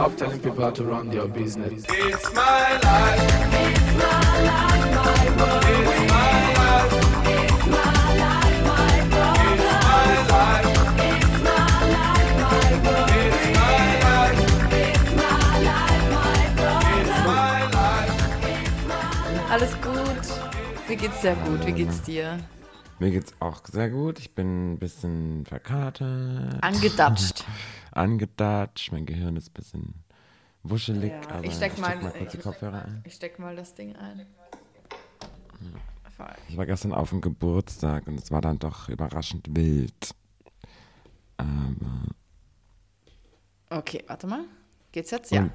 Stop telling people to run their business. It's my life. It's my life, my world. It's my life. It's my life, my world. It's my life. It's my life, my world. It's my life. It's my life, my world. It's my life. Alles gut. Mir geht's sehr gut. Wie geht's dir? Mir geht's auch sehr gut. Ich bin ein bisschen verkatert. Angedatscht. Angedatscht. Mein Gehirn ist ein bisschen wuschelig. Ja, aber ich steck mal, kurz die Kopfhörer ein. Ich steck mal das Ding ein. Ich war gestern auf dem Geburtstag und es war dann doch überraschend wild. Aber Okay, warte mal. Geht's jetzt? Ja.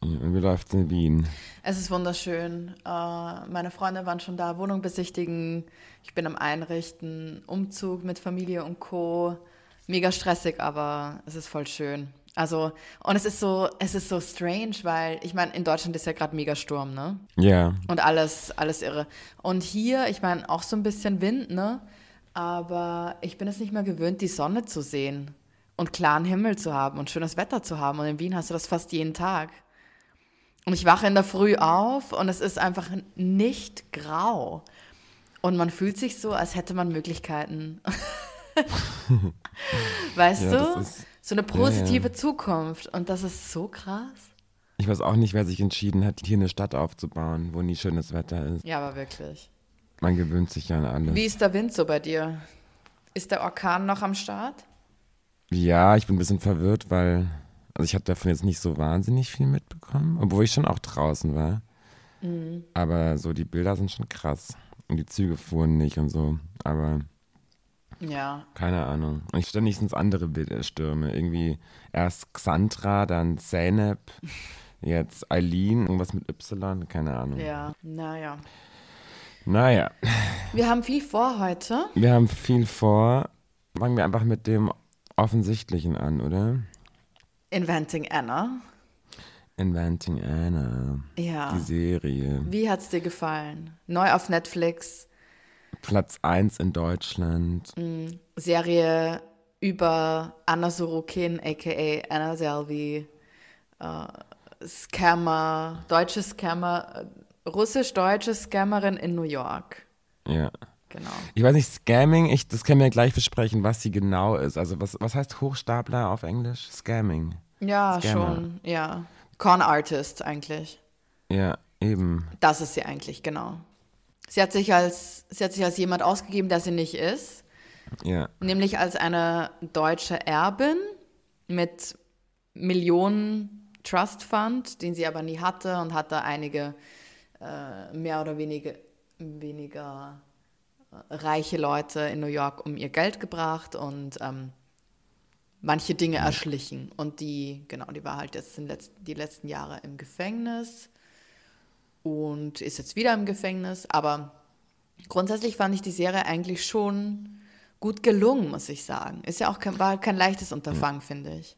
Und- und wie läuft's in Wien? Es ist wunderschön. Äh, meine Freunde waren schon da, Wohnung besichtigen. Ich bin am Einrichten, Umzug mit Familie und Co. Mega stressig, aber es ist voll schön. Also, und es ist so, es ist so strange, weil, ich meine, in Deutschland ist ja gerade mega Sturm, ne? Ja, Und alles, alles irre. Und hier, ich meine, auch so ein bisschen Wind, ne? Aber ich bin es nicht mehr gewöhnt, die Sonne zu sehen und klaren Himmel zu haben und schönes Wetter zu haben. Und in Wien hast du das fast jeden Tag. Und ich wache in der Früh auf und es ist einfach nicht grau. Und man fühlt sich so, als hätte man Möglichkeiten. weißt Ja, du? ist- so eine ja. positive Zukunft. Und das ist so krass. ich weiß auch nicht, wer sich entschieden hat, hier eine Stadt aufzubauen, wo nie schönes Wetter ist. Ja, aber wirklich. Man gewöhnt sich ja an alles. Wie ist der Wind so bei dir? Ist der Orkan noch am Start? Ja, ich bin ein bisschen verwirrt, weil, also ich habe davon jetzt nicht so wahnsinnig viel mitbekommen, obwohl ich schon auch draußen war. Mhm. Aber so die Bilder sind schon krass. Und die Züge fuhren nicht und so. Aber Ja. keine Ahnung. Und ich ständig sind es andere Stürme. Irgendwie erst Xandra, dann Zeynep, jetzt Eileen, irgendwas mit Y, keine Ahnung. Ja, naja. Naja, Wir haben viel vor heute. wir haben viel vor. Fangen wir einfach mit dem Offensichtlichen an, oder? Inventing Anna. Inventing Anna. Ja. Die Serie. Wie hat's dir gefallen? Neu auf Netflix. Platz 1 in Deutschland. Serie über Anna Sorokin, a.k.a. Anna Selvi. Äh, Scammer, deutsche Scammer, äh, russisch-deutsche Scammerin in New York. Ja. Genau. Ich weiß nicht, Scamming, ich, das können wir gleich besprechen, was sie genau ist. Also was, was heißt Hochstapler auf Englisch? Scamming. Ja, Scammer. schon. Ja. Con Artist eigentlich. Ja, eben. Das ist sie eigentlich, genau. Sie hat sich als, sie hat sich als jemand ausgegeben, der sie nicht ist, Ja. nämlich als eine deutsche Erbin mit Millionen Trust Fund, den sie aber nie hatte und hatte einige äh, mehr oder weniger, weniger äh, reiche Leute in New York um ihr Geld gebracht und ähm, manche Dinge erschlichen. Und die, genau, die war halt jetzt in letz die letzten Jahre im Gefängnis und ist jetzt wieder im Gefängnis. Aber grundsätzlich fand ich die Serie eigentlich schon gut gelungen, muss ich sagen. Ist ja auch kein, war kein leichtes Unterfangen, finde ich.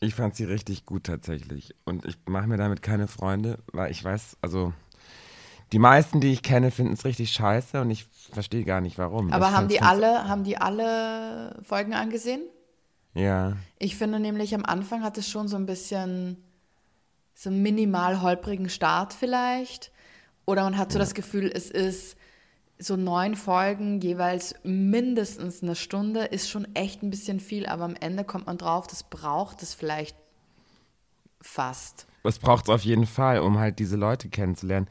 Ich fand sie richtig gut tatsächlich. Und ich mache mir damit keine Freunde, weil ich weiß, also die meisten, die ich kenne, finden es richtig scheiße und ich verstehe gar nicht warum. Aber ich haben die alle, haben die alle Folgen angesehen? Ja. Ich finde nämlich, am Anfang hat es schon so ein bisschen so minimal holprigen Start vielleicht. Oder man hat so das Gefühl, es ist so neun Folgen, jeweils mindestens eine Stunde, ist schon echt ein bisschen viel, aber am Ende kommt man drauf, das braucht es vielleicht fast. Das braucht es auf jeden Fall, um halt diese Leute kennenzulernen.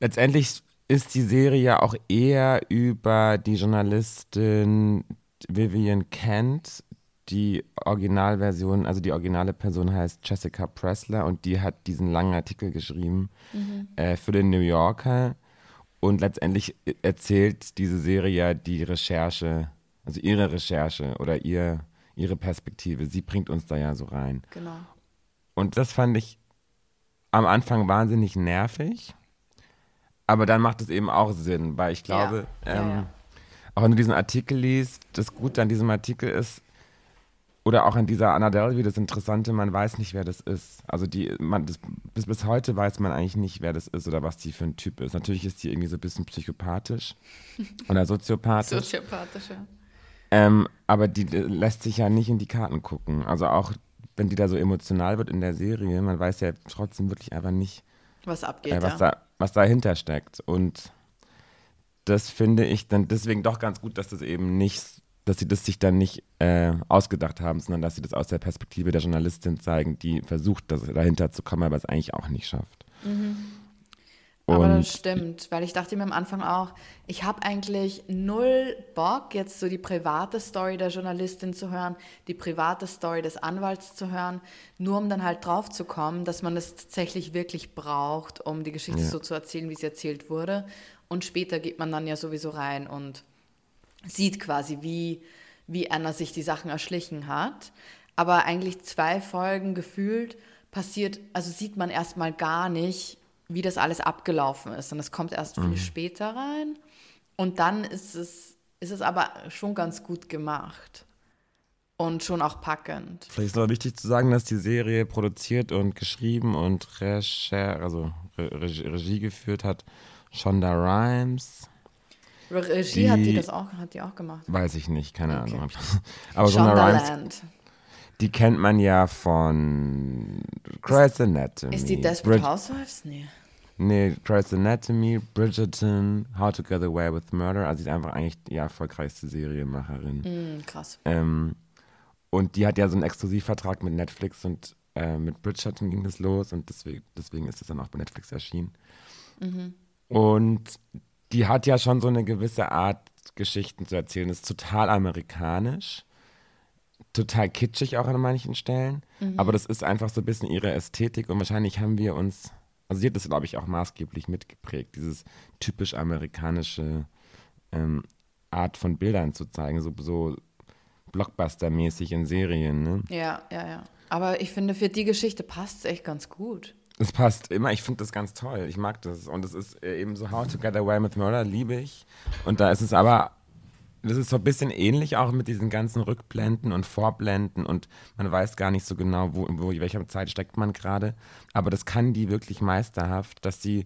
Letztendlich ist die Serie ja auch eher über die Journalistin Vivian Kent. Die Originalversion, also die originale Person heißt Jessica Pressler und die hat diesen langen Artikel geschrieben äh, für den New Yorker. Und letztendlich erzählt diese Serie ja die Recherche, also ihre Recherche oder ihr, ihre Perspektive. Sie bringt uns da ja so rein. Genau. Und das fand ich am Anfang wahnsinnig nervig. Aber dann macht es eben auch Sinn, weil ich glaube, Ja, ja, ähm, ja. auch wenn du diesen Artikel liest, das Gute an diesem Artikel ist, oder auch an dieser Anna Delvey, das Interessante, man weiß nicht, wer das ist. Also die, man, das, bis, bis heute weiß man eigentlich nicht, wer das ist oder was die für ein Typ ist. Natürlich ist die irgendwie so ein bisschen psychopathisch oder soziopathisch. Soziopathische. Ähm, aber die lässt sich ja nicht in die Karten gucken. Also auch wenn die da so emotional wird in der Serie, man weiß ja trotzdem wirklich einfach nicht, Was abgeht, äh, was, ja. da, was dahinter steckt. Und das finde ich dann deswegen doch ganz gut, dass das eben nicht, dass sie das sich dann nicht äh, ausgedacht haben, sondern dass sie das aus der Perspektive der Journalistin zeigen, die versucht, das dahinter zu kommen, aber es eigentlich auch nicht schafft. Aber Und- das stimmt, weil ich dachte mir am Anfang auch, ich habe eigentlich null Bock, jetzt so die private Story der Journalistin zu hören, die private Story des Anwalts zu hören, nur um dann halt drauf zu kommen, dass man es tatsächlich wirklich braucht, um die Geschichte Ja. so zu erzählen, wie sie erzählt wurde. Und später geht man dann ja sowieso rein und sieht quasi, wie, wie Anna sich die Sachen erschlichen hat. Aber eigentlich zwei Folgen gefühlt passiert, also sieht man erstmal gar nicht, wie das alles abgelaufen ist. Und es kommt erst viel später rein. Und dann ist es, ist es aber schon ganz gut gemacht. Und schon auch packend. Vielleicht ist noch wichtig zu sagen, dass die Serie produziert und geschrieben und Recher, also Re Regie, Regie geführt hat Shonda Rhimes. Re- Regie hat die Die- das auch, hat die auch gemacht. Weiß ich nicht, keine Okay. Ahnung. Aber Shonda Rhimes, Shondaland. die kennt man ja von Grey's Anatomy. Ist die Desperate Brid- Housewives? Nee. Nee, Grey's Anatomy, Bridgerton, How to Get Away with Murder. Also sie ist einfach eigentlich die erfolgreichste Serienmacherin. Hm, krass. Ähm, und die hat ja so einen Exklusivvertrag mit Netflix und äh, mit Bridgerton ging das los und deswegen, deswegen ist es dann auch bei Netflix erschienen. Und die hat ja schon so eine gewisse Art, Geschichten zu erzählen. ist total amerikanisch, total kitschig auch an manchen Stellen, aber das ist einfach so ein bisschen ihre Ästhetik und wahrscheinlich haben wir uns, also sie hat das, glaube ich, auch maßgeblich mitgeprägt, dieses typisch amerikanische ähm, Art von Bildern zu zeigen, so, so Blockbuster-mäßig in Serien. Ne? Ja, ja, ja. Aber ich finde, für die Geschichte passt es echt ganz gut. Es passt immer, ich finde das ganz toll. Ich mag das. Und es ist äh, eben so How to Get Away with Murder, liebe ich. Und da ist es aber, das ist so ein bisschen ähnlich auch mit diesen ganzen Rückblenden und Vorblenden und man weiß gar nicht so genau, wo, wo welcher Zeit steckt man gerade. Aber das kann die wirklich meisterhaft, dass sie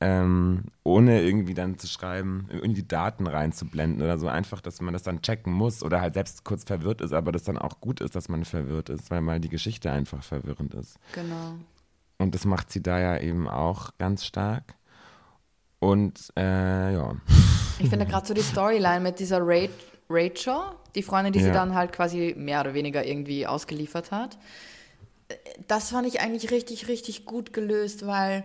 ähm, ohne irgendwie dann zu schreiben, irgendwie Daten reinzublenden oder so, einfach, dass man das dann checken muss oder halt selbst kurz verwirrt ist, aber das dann auch gut ist, dass man verwirrt ist, weil mal die Geschichte einfach verwirrend ist. Genau. Und das macht sie da ja eben auch ganz stark. Und äh, ja, Ich finde gerade so die Storyline mit dieser Ra Rachel, die Freundin, die sie Ja. dann halt quasi mehr oder weniger irgendwie ausgeliefert hat. Das fand ich eigentlich richtig, richtig gut gelöst, weil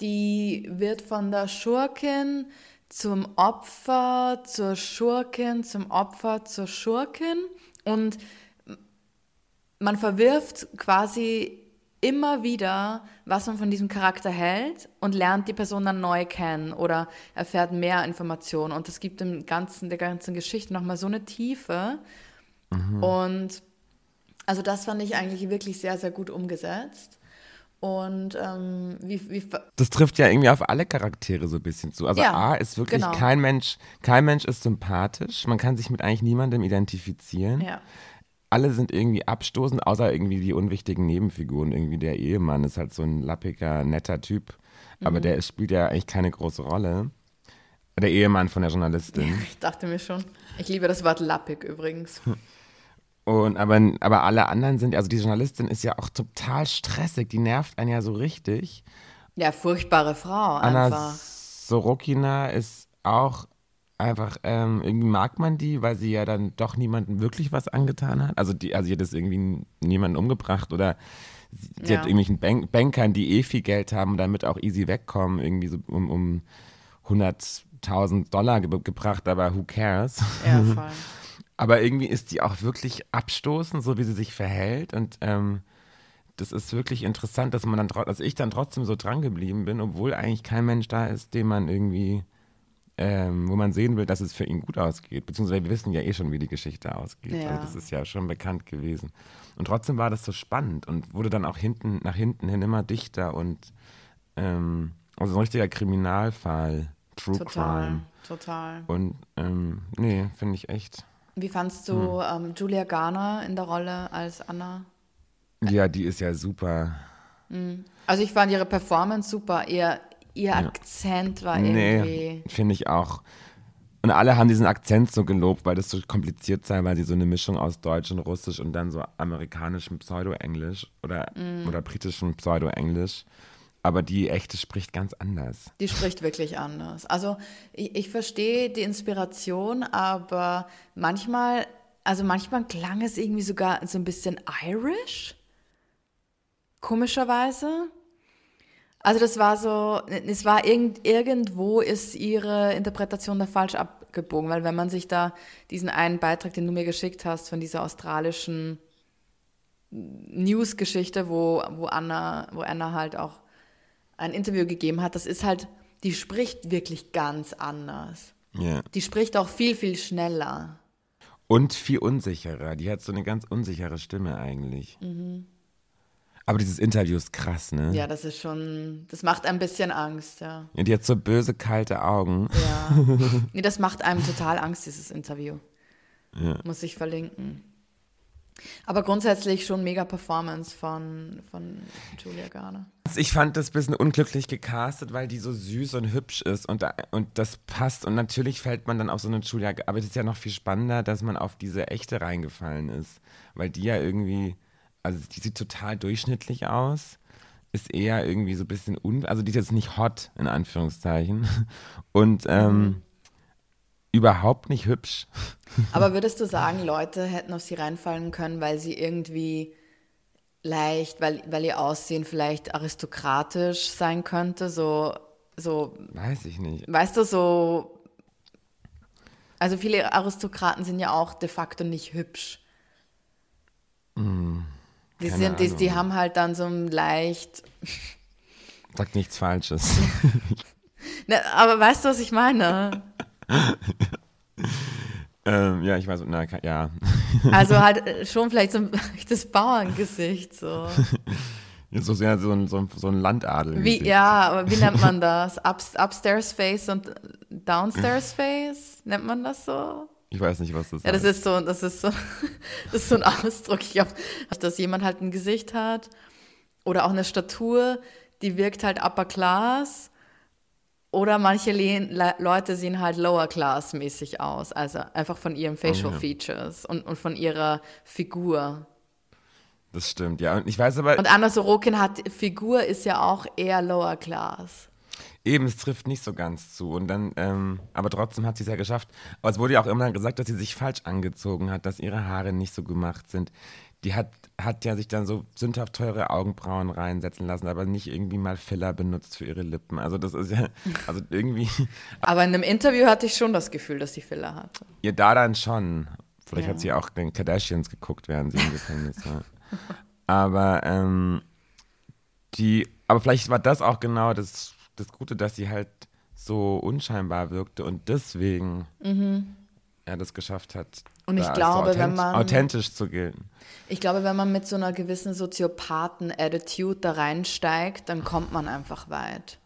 die wird von der Schurkin zum Opfer, zur Schurkin, zum Opfer, zur Schurkin und man verwirft quasi immer wieder, was man von diesem Charakter hält und lernt die Person dann neu kennen oder erfährt mehr Informationen. Und das gibt dem ganzen, der ganzen Geschichte nochmal so eine Tiefe. Und also das fand ich eigentlich wirklich sehr, sehr gut umgesetzt. Und ähm, wie, wie, das trifft ja irgendwie auf alle Charaktere so ein bisschen zu. Also Ja, A ist wirklich genau. kein Mensch, kein Mensch ist sympathisch. Man kann sich mit eigentlich niemandem identifizieren. ja. Alle sind irgendwie abstoßend, außer irgendwie die unwichtigen Nebenfiguren. Irgendwie der Ehemann ist halt so ein lappiger, netter Typ. Mhm. Aber der spielt ja eigentlich keine große Rolle. Der Ehemann von der Journalistin. Ich dachte mir schon. Ich liebe das Wort lappig übrigens. Und aber, aber alle anderen sind, also die Journalistin ist ja auch total stressig, die nervt einen ja so richtig. Ja, furchtbare Frau Anna einfach. Sorokina ist auch einfach, ähm, irgendwie mag man die, weil sie ja dann doch niemandem wirklich was angetan hat. Also die, also sie hat jetzt irgendwie niemanden umgebracht oder sie, sie Ja. hat irgendwelchen Bank Bankern, die eh viel Geld haben und damit auch easy wegkommen, irgendwie so um, um 100.000 Dollar ge gebracht, aber who cares? Ja, voll. Aber irgendwie ist die auch wirklich abstoßend, so wie sie sich verhält. Und ähm, das ist wirklich interessant, dass man dann, dass ich dann trotzdem so dran geblieben bin, obwohl eigentlich kein Mensch da ist, den man irgendwie, ähm, wo man sehen will, dass es für ihn gut ausgeht. Beziehungsweise wir wissen ja eh schon, wie die Geschichte ausgeht. Ja. Also das ist ja schon bekannt gewesen. Und trotzdem war das so spannend und wurde dann auch hinten, nach hinten hin immer dichter und ähm, also so ein richtiger Kriminalfall, True Total, Crime. total. Und ähm, nee, finde ich echt. Wie fandst du Hm. ähm, Julia Garner in der Rolle als Anna? Ja, die ist ja super. Also ich fand ihre Performance super. Ihr, ihr Akzent war Nee, irgendwie. finde ich auch. Und alle haben diesen Akzent so gelobt, weil das so kompliziert sei, weil sie so eine Mischung aus Deutsch und Russisch und dann so amerikanischem Pseudo-Englisch oder, Mm. oder britischem Pseudo-Englisch. Aber die echte spricht ganz anders. Die spricht wirklich anders. Also ich, ich verstehe die Inspiration, aber manchmal, also manchmal klang es irgendwie sogar so ein bisschen Irish. Komischerweise. Also das war so, es war irgend, irgendwo ist ihre Interpretation da falsch abgebogen, weil wenn man sich da diesen einen Beitrag, den du mir geschickt hast, von dieser australischen News-Geschichte, wo, wo Anna, wo Anna halt auch ein Interview gegeben hat, das ist halt, die spricht wirklich ganz anders. Ja. Die spricht auch viel, viel schneller. Und viel unsicherer. Die hat so eine ganz unsichere Stimme eigentlich. Aber dieses Interview ist krass, ne? Ja, das ist schon, das macht ein bisschen Angst, ja. Ja, die hat so böse, kalte Augen. Ja. Nee, das macht einem total Angst, dieses Interview. Ja. Muss ich verlinken. Aber grundsätzlich schon mega Performance von, von Julia Garner. Ich fand das ein bisschen unglücklich gecastet, weil die so süß und hübsch ist und, und das passt. Und natürlich fällt man dann auf so eine Julia, aber es ist ja noch viel spannender, dass man auf diese echte reingefallen ist. Weil die ja irgendwie, also die sieht total durchschnittlich aus, ist eher irgendwie so ein bisschen, un, also die ist jetzt nicht hot, in Anführungszeichen. Und ähm, überhaupt nicht hübsch. Aber würdest du sagen, Leute hätten auf sie reinfallen können, weil sie irgendwie leicht, weil, weil ihr Aussehen vielleicht aristokratisch sein könnte, so, so, Weiß ich nicht. weißt du, so, also viele Aristokraten sind ja auch de facto nicht hübsch. Die, keine sind, die, die haben halt dann so ein leicht, Sagt nichts Falsches. ne, aber weißt du, was ich meine? ähm, ja, ich weiß, na, ja. Also halt äh, schon vielleicht so ein leichtes Bauerngesicht, so. So, sehr so, ein, so, ein, so ein Landadel. Wie, ja, aber wie nennt man das? Ups, upstairs Face und Downstairs Face? Nennt man das so? Ich weiß nicht, was das Ja, das heißt. ist so, das ist so, das ist so ein Ausdruck. Ich glaube, dass jemand halt ein Gesicht hat oder auch eine Statur, die wirkt halt upper class. Oder manche Le Le Leute sehen halt lower class mäßig aus, also einfach von ihren Facial ja. Features und, und von ihrer Figur. Das stimmt, ja. Und ich weiß aber, Und Anna Sorokin hat, Figur ist ja auch eher lower class. Eben, es trifft nicht so ganz zu. Und dann, ähm, aber trotzdem hat sie es ja geschafft. Aber es wurde ja auch immer gesagt, dass sie sich falsch angezogen hat, dass ihre Haare nicht so gemacht sind. Die hat, hat ja sich dann so sündhaft teure Augenbrauen reinsetzen lassen, aber nicht irgendwie mal Filler benutzt für ihre Lippen. Also das ist ja, also irgendwie, Aber in einem Interview hatte ich schon das Gefühl, dass sie Filler hatte. ihr da dann schon. Vielleicht Ja. hat sie auch den Kardashians geguckt, während sie im Gefängnis war. Aber ähm, die, aber vielleicht war das auch genau das, das Gute, dass sie halt so unscheinbar wirkte und deswegen er das geschafft hat. Mhm. Und ich glaube, so wenn man- authentisch zu gelten. Ich glaube, wenn man mit so einer gewissen Soziopathen-Attitude da reinsteigt, dann kommt man einfach weit.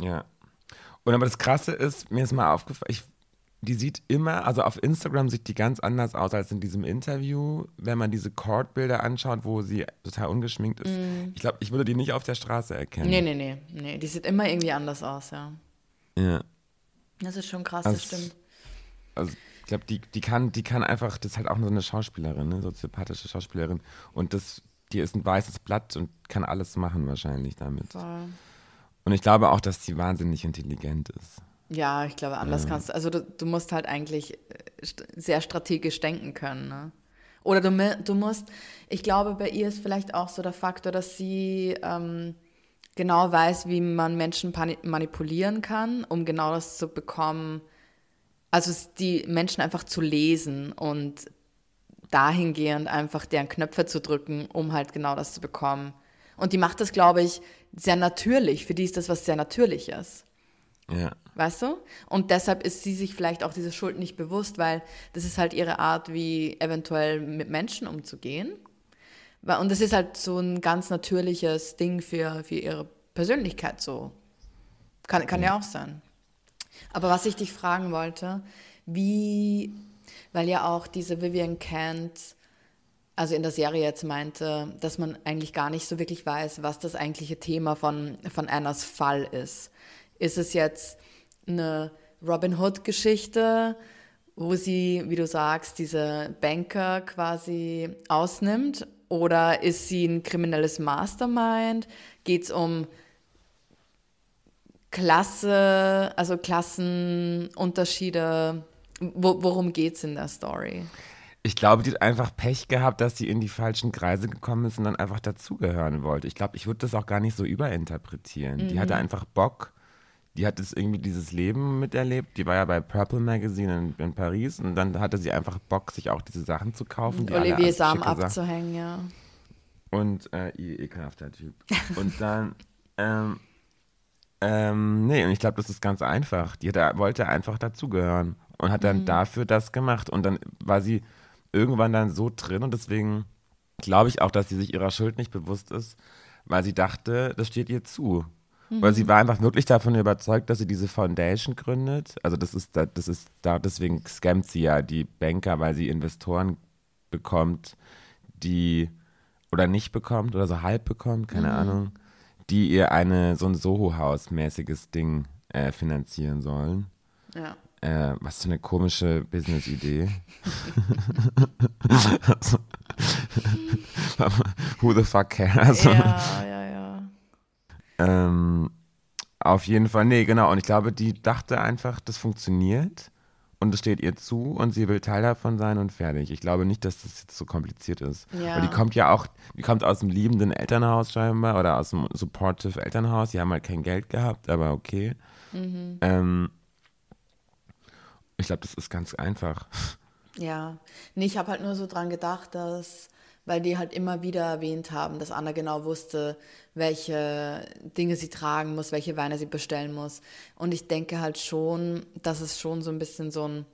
Ja. Und aber das Krasse ist, mir ist mal aufgefallen, ich, die sieht immer, also auf Instagram sieht die ganz anders aus als in diesem Interview, wenn man diese Cord-Bilder anschaut, wo sie total ungeschminkt ist. Ich glaube, ich würde die nicht auf der Straße erkennen. Nee, nee, nee, nee. Die sieht immer irgendwie anders aus, ja. Ja. Das ist schon krass, Also, das stimmt. Also ich glaube, die, die, kann, die kann einfach, das ist halt auch so eine Schauspielerin, ne? soziopathische Schauspielerin. Und das, die ist ein weißes Blatt und kann alles machen wahrscheinlich damit. Voll. Und ich glaube auch, dass sie wahnsinnig intelligent ist. Ja, ich glaube, anders kannst du. Also du, du musst halt eigentlich äh, sehr strategisch denken können, ne? Oder du, du musst, ich glaube, bei ihr ist vielleicht auch so der Faktor, dass sie ähm, genau weiß, wie man Menschen manipulieren kann, um genau das zu bekommen. Also die Menschen einfach zu lesen und dahingehend einfach deren Knöpfe zu drücken, um halt genau das zu bekommen. Und die macht das, glaube ich, sehr natürlich. Für die ist das was sehr Natürliches. Ja. Weißt du? Und deshalb ist sie sich vielleicht auch diese Schuld nicht bewusst, weil das ist halt ihre Art, wie eventuell mit Menschen umzugehen. Und das ist halt so ein ganz natürliches Ding für, für ihre Persönlichkeit so. Kann, kann ja auch sein. Aber was ich dich fragen wollte, wie, weil ja auch diese Vivian Kent, also in der Serie jetzt meinte, dass man eigentlich gar nicht so wirklich weiß, was das eigentliche Thema von, von Annas Fall ist. Ist es jetzt eine Robin Hood-Geschichte, wo sie, wie du sagst, diese Banker quasi ausnimmt? Oder ist sie ein kriminelles Mastermind? Geht es um Klasse, also Klassenunterschiede? Wo, worum geht es in der Story? Ich glaube, die hat einfach Pech gehabt, dass sie in die falschen Kreise gekommen ist und dann einfach dazugehören wollte. Ich glaube, ich würde das auch gar nicht so überinterpretieren. Die hatte einfach Bock. Die hat es irgendwie dieses Leben miterlebt. Die war ja bei Purple Magazine in, in Paris und dann hatte sie einfach Bock, sich auch diese Sachen zu kaufen. die Olivier Sachen- abzuhängen, ja. Und äh, ihr ekelhafter Typ. Und dann, ähm, ähm, nee, und ich glaube, das ist ganz einfach. Die hat, wollte einfach dazugehören und hat dann dafür das gemacht. Und dann war sie irgendwann dann so drin und deswegen glaube ich auch, dass sie sich ihrer Schuld nicht bewusst ist, weil sie dachte, das steht ihr zu. Weil sie war einfach wirklich davon überzeugt, dass sie diese Foundation gründet. Also das ist, da- das ist da, deswegen scammt sie ja die Banker, weil sie Investoren bekommt, die oder nicht bekommt oder so halb bekommt, keine Ahnung, die ihr eine so ein Soho-Haus-mäßiges Ding äh, finanzieren sollen. ja. Äh, was für eine komische Business-Idee. Who the fuck cares? Ja, ja. Ähm, auf jeden Fall, nee, genau. Und ich glaube, die dachte einfach, das funktioniert und es steht ihr zu und sie will Teil davon sein und fertig. Ich glaube nicht, dass das jetzt so kompliziert ist. Ja. Weil die kommt ja auch, die kommt aus dem liebenden Elternhaus scheinbar oder aus dem supportive Elternhaus. Die haben halt kein Geld gehabt, aber okay. Ähm, ich glaube, das ist ganz einfach. Ja, nee, ich habe halt nur so dran gedacht, dass, weil die halt immer wieder erwähnt haben, dass Anna genau wusste, welche Dinge sie tragen muss, welche Weine sie bestellen muss. Und ich denke halt schon, dass es schon so ein bisschen so ein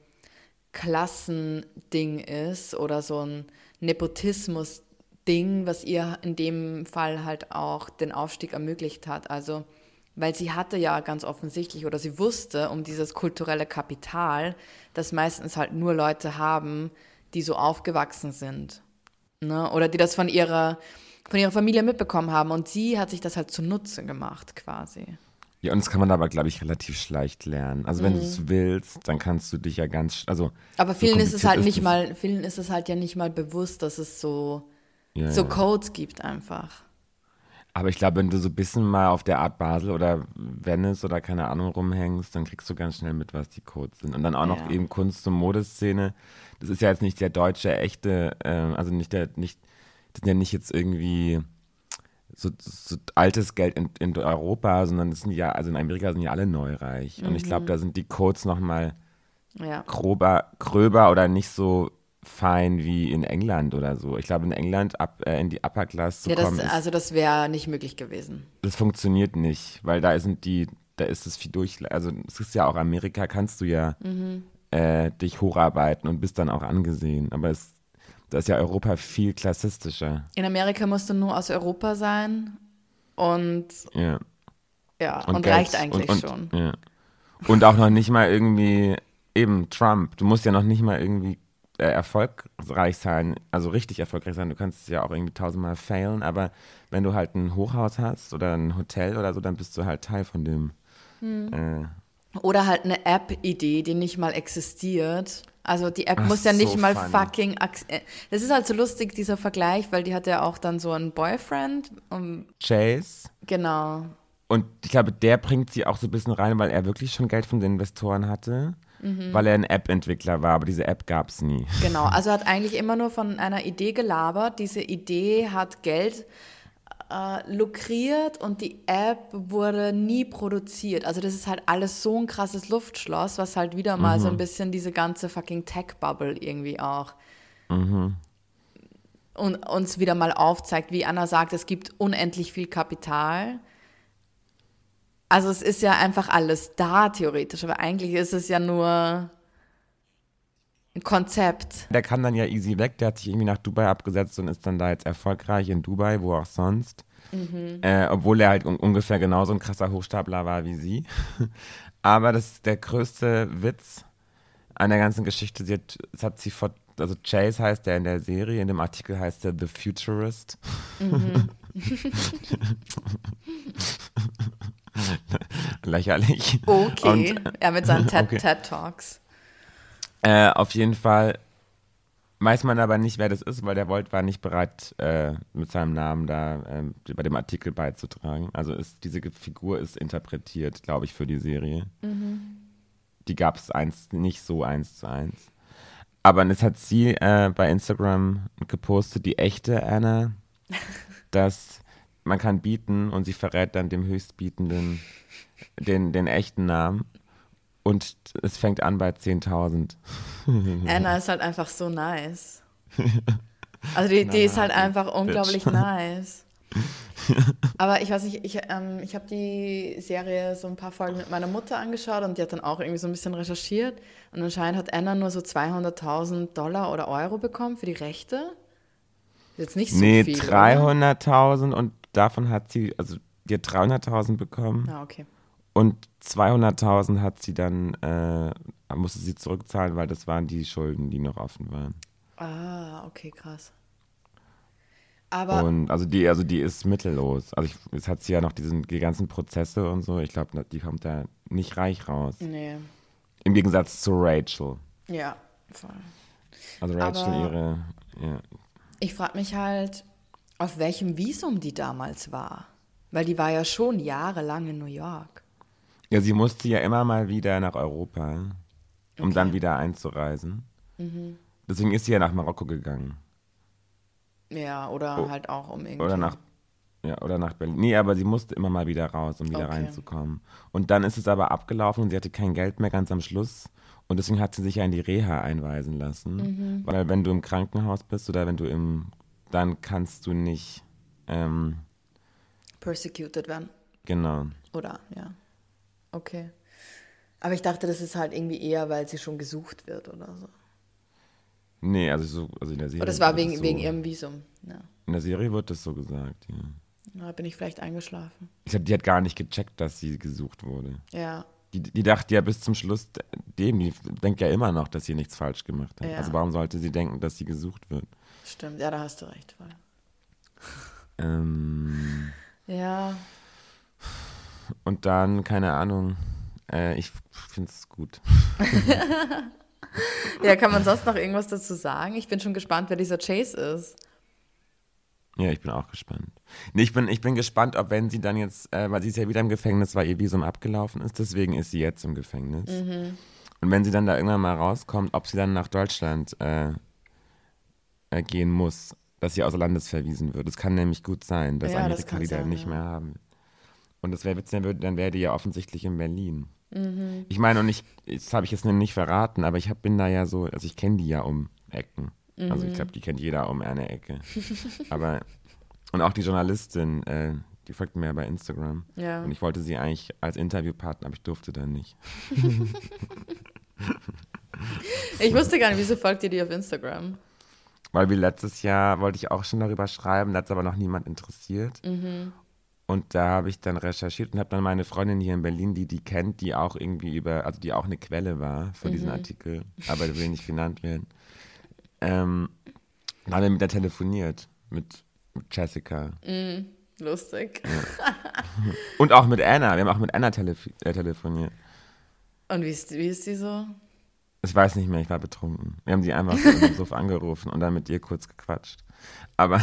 Klassending ist oder so ein Nepotismus-Ding, was ihr in dem Fall halt auch den Aufstieg ermöglicht hat. Also, weil sie hatte ja ganz offensichtlich oder sie wusste um dieses kulturelle Kapital, das meistens halt nur Leute haben, die so aufgewachsen sind. Ne? Oder die das von ihrer, von ihrer Familie mitbekommen haben. Und sie hat sich das halt zunutze gemacht, quasi. Ja, und das kann man aber, glaube ich, relativ leicht lernen. Also wenn du Mhm. es willst, dann kannst du dich ja ganz, also Aber so vielen ist es halt nicht es. mal, vielen ist es halt ja nicht mal bewusst, dass es so, Ja, so ja. Codes gibt einfach. Aber ich glaube, wenn du so ein bisschen mal auf der Art Basel oder Venice oder keine Ahnung rumhängst, dann kriegst du ganz schnell mit, was die Codes sind. Und dann auch noch Ja. eben Kunst- und Modeszene. Das ist ja jetzt nicht der deutsche echte, ähm, also nicht der, nicht, das sind ja nicht jetzt irgendwie so, so altes Geld in, in Europa, sondern das sind ja, also in Amerika sind ja alle neureich. Und ich Mhm. glaube, da sind die Codes nochmal Ja. grober, gröber oder nicht so fein wie in England oder so. Ich glaube, in England ab, äh, in die Upper Class zu ja das, kommen, ist, also das wäre nicht möglich gewesen. das funktioniert nicht, weil da sind die, da ist es viel durch, also es ist ja auch Amerika, kannst du ja äh, dich hocharbeiten und bist dann auch angesehen. Aber es, da ist ja Europa viel klassistischer. In Amerika musst du nur aus Europa sein und Ja. ja, und, Geld- reicht eigentlich und, schon. und, Ja. Und auch noch nicht mal irgendwie, eben Trump, du musst ja noch nicht mal irgendwie äh, erfolgreich sein, also richtig erfolgreich sein. Du kannst ja auch irgendwie tausendmal failen, aber wenn du halt ein Hochhaus hast oder ein Hotel oder so, dann bist du halt Teil von dem. Hm. Äh, Oder halt eine App-Idee, die nicht mal existiert. Also die App Ach, muss ja nicht so mal funny. fucking. äh, Das ist halt so lustig, dieser Vergleich, weil die hat ja auch dann so einen Boyfriend. Und Chase. genau. Und ich glaube, der bringt sie auch so ein bisschen rein, weil er wirklich schon Geld von den Investoren hatte, Mhm. weil er ein App-Entwickler war, aber diese App gab es nie. Genau, also hat eigentlich immer nur von einer Idee gelabert. Diese Idee hat Geld äh, lukriert und die App wurde nie produziert. Also das ist halt alles so ein krasses Luftschloss, was halt wieder mal so ein bisschen diese ganze fucking Tech-Bubble irgendwie auch und uns wieder mal aufzeigt, wie Anna sagt, es gibt unendlich viel Kapital. Also es ist ja einfach alles da theoretisch, aber eigentlich ist es ja nur ein Konzept. Der kam dann ja easy weg, der hat sich irgendwie nach Dubai abgesetzt und ist dann da jetzt erfolgreich in Dubai, wo auch sonst. Mhm. Äh, obwohl er halt un ungefähr genauso ein krasser Hochstapler war wie sie. Aber das ist der größte Witz an der ganzen Geschichte. Sie hat, hat sie vor, also Chase heißt der in der Serie, in dem Artikel heißt der The Futurist. lächerlich. Okay. Und, ja, mit seinen TED, Okay. TED Talks. Äh, auf jeden Fall weiß man aber nicht, wer das ist, weil der Volt war nicht bereit, äh, mit seinem Namen da ähm, bei dem Artikel beizutragen. Also ist, diese Figur ist interpretiert, glaube ich, für die Serie. Die gab es eins, nicht so eins zu eins. Aber es hat sie äh, bei Instagram gepostet, die echte Anna, dass man kann bieten und sie verrät dann dem Höchstbietenden den, den echten Namen. Und es fängt an bei 10.000. Anna ist halt einfach so nice. Also die, die ist halt einfach unglaublich nice. Aber ich weiß nicht, ich, ähm, ich habe die Serie so ein paar Folgen mit meiner Mutter angeschaut und die hat dann auch irgendwie so ein bisschen recherchiert. Und anscheinend hat Anna nur so 200.000 Dollar oder Euro bekommen für die Rechte. Jetzt nicht so nee, viel. oder? 300.000 und davon hat sie, also die hat 300.000 bekommen Ah, okay. Und 200.000 hat sie dann, äh, musste sie zurückzahlen, weil das waren die Schulden, die noch offen waren. Ah, okay, krass. Aber Und also die, also die ist mittellos. Also ich, jetzt hat sie ja noch diesen, die ganzen Prozesse und so. Ich glaube, die kommt da nicht reich raus. nee, Im Gegensatz zu Rachel. ja, voll. Also Rachel Aber- ihre, ja. Ich frage mich halt, auf welchem Visum die damals war. Weil die war ja schon jahrelang in New York. Ja, sie musste ja immer mal wieder nach Europa, um Okay. Mhm. dann wieder einzureisen. Deswegen ist sie ja nach Marokko gegangen. Ja, oder Oh. halt auch um irgendwie. Oder nach, ja, oder nach Berlin. Nee, aber sie musste immer mal wieder raus, um wieder Okay. reinzukommen. Und dann ist es aber abgelaufen und sie hatte kein Geld mehr ganz am Schluss. Und deswegen hat sie sich ja in die Reha einweisen lassen. Mhm. Weil wenn du im Krankenhaus bist oder wenn du im, dann kannst du nicht, ähm, Persecuted werden. genau. Oder, ja. Okay. Aber ich dachte, das ist halt irgendwie eher, weil sie schon gesucht wird oder so. Nee, also so, also in der Serie. Oder es war wegen, so, wegen ihrem Visum. Ja. In der Serie wird das so gesagt, ja. Da bin ich vielleicht eingeschlafen. Ich glaube, die hat gar nicht gecheckt, dass sie gesucht wurde. Ja. Die, die dachte ja bis zum Schluss dem, die denkt ja immer noch, dass sie nichts falsch gemacht hat. Ja. Also warum sollte sie denken, dass sie gesucht wird? Stimmt, ja, da hast du recht. Voll. Ähm, Ja, und dann, keine Ahnung, äh, ich finde es gut. ja, kann man sonst noch irgendwas dazu sagen? Ich bin schon gespannt, wer dieser Chase ist. Ja, ich bin auch gespannt. Nee, ich bin, ich bin gespannt, ob wenn sie dann jetzt, äh, weil sie ist ja wieder im Gefängnis, weil ihr Visum abgelaufen ist, deswegen ist sie jetzt im Gefängnis. Und wenn sie dann da irgendwann mal rauskommt, ob sie dann nach Deutschland äh, äh, gehen muss, dass sie außer Landes verwiesen wird. Es kann nämlich gut sein, dass Ja, das die dann sein, nicht mehr haben. Und das wäre witzig, dann würde- dann wäre die ja offensichtlich in Berlin. Mhm. Ich meine, und ich, das habe ich jetzt nicht verraten, aber ich hab, bin da ja so, also ich kenne die ja um Ecken. Also Mhm. ich glaube, die kennt jeder um eine Ecke. aber, und auch die Journalistin, äh, die folgt mir ja bei Instagram. Ja. Und ich wollte sie eigentlich als Interviewpartner, aber ich durfte dann nicht. Ich wusste gar nicht, wieso folgt ihr die auf Instagram? Weil wir letztes Jahr, wollte ich auch schon darüber schreiben, da hat es aber noch niemand interessiert. Mhm. Und da habe ich dann recherchiert und habe dann meine Freundin hier in Berlin, die die kennt, die auch irgendwie über, also die auch eine Quelle war für Mhm. diesen Artikel, aber will nicht genannt werden. Ähm, dann haben wir mit der telefoniert, mit, mit Jessica. Lustig. Und auch mit Anna, wir haben auch mit Anna telef äh, telefoniert. Und wie ist, wie ist die so? Ich weiß nicht mehr, ich war betrunken. Wir haben sie einfach so im Sofa angerufen und dann mit ihr kurz gequatscht. Aber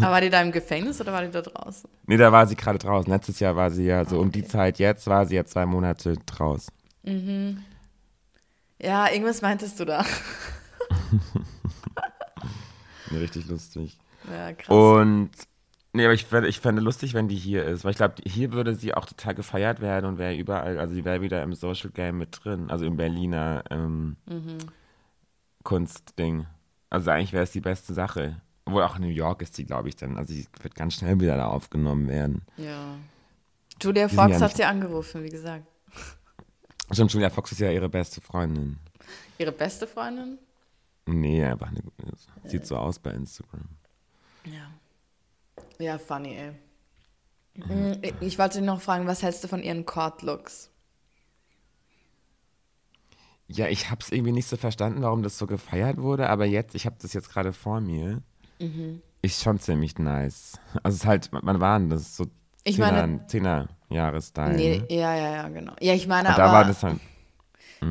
Aber war die da im Gefängnis oder war die da draußen? nee, da war sie gerade draußen. Letztes Jahr war sie ja so Ah, um die okay. Zeit jetzt, war sie ja zwei Monate draußen. Ja, irgendwas meintest du da. Nee, richtig lustig. Ja, krass. Und nee, aber ich, ich fände lustig, wenn die hier ist, weil ich glaube, hier würde sie auch total gefeiert werden und wäre überall, also sie wäre wieder im Social Game mit drin, also im Berliner ähm, Mhm. Kunstding. Also eigentlich wäre es die beste Sache. Obwohl auch in New York ist sie, glaube ich, dann. Also sie wird ganz schnell wieder da aufgenommen werden. ja. Julia Fox ja hat sie angerufen, wie gesagt. Stimmt, Julia Fox ist ja ihre beste Freundin. Ihre beste Freundin? Nee, einfach eine, sieht so aus bei Instagram. Ja. Ja, funny, ey. Mm, Ich- Ich wollte noch fragen, was hältst du von ihren Court-Looks? Ja, ich habe es irgendwie nicht so verstanden, warum das so gefeiert wurde, aber jetzt, ich habe das jetzt gerade vor mir, Mhm. ist schon ziemlich nice. Also es ist halt, wann waren das? So Ich Zehner, meine- Zehner Jahresstyle. Nee, ne? ja, ja, ja, genau. Ja, ich meine Und da war aber das halt.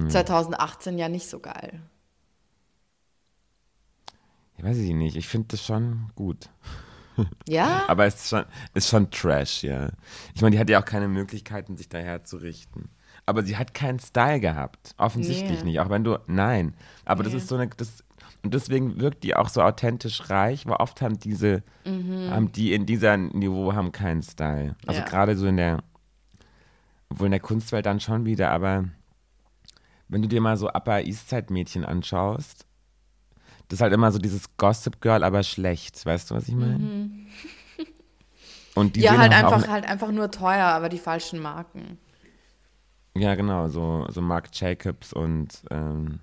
2018 ja nicht so geil. Ich weiß ich nicht. Ich finde das schon gut. Ja? Aber es ist schon, ist schon Trash, ja. Ich meine, die hat ja auch keine Möglichkeiten, sich daher zu richten. Aber sie hat keinen Style gehabt. Offensichtlich Nee. nicht. Auch wenn du. Nein. Aber das Nee. ist so eine. Das, und deswegen wirkt die auch so authentisch reich, weil oft haben diese, haben die in dieser Niveau haben keinen Style. Also Ja. gerade so in der, obwohl in der Kunstwelt dann schon wieder, aber wenn du dir mal so Upper East Side Mädchen anschaust, das ist halt immer so dieses Gossip Girl, aber schlecht. Weißt du, was ich meine? Und die ja, halt einfach, auch, halt einfach nur teuer, aber die falschen Marken. Ja, genau, so, so Marc Jacobs und ähm,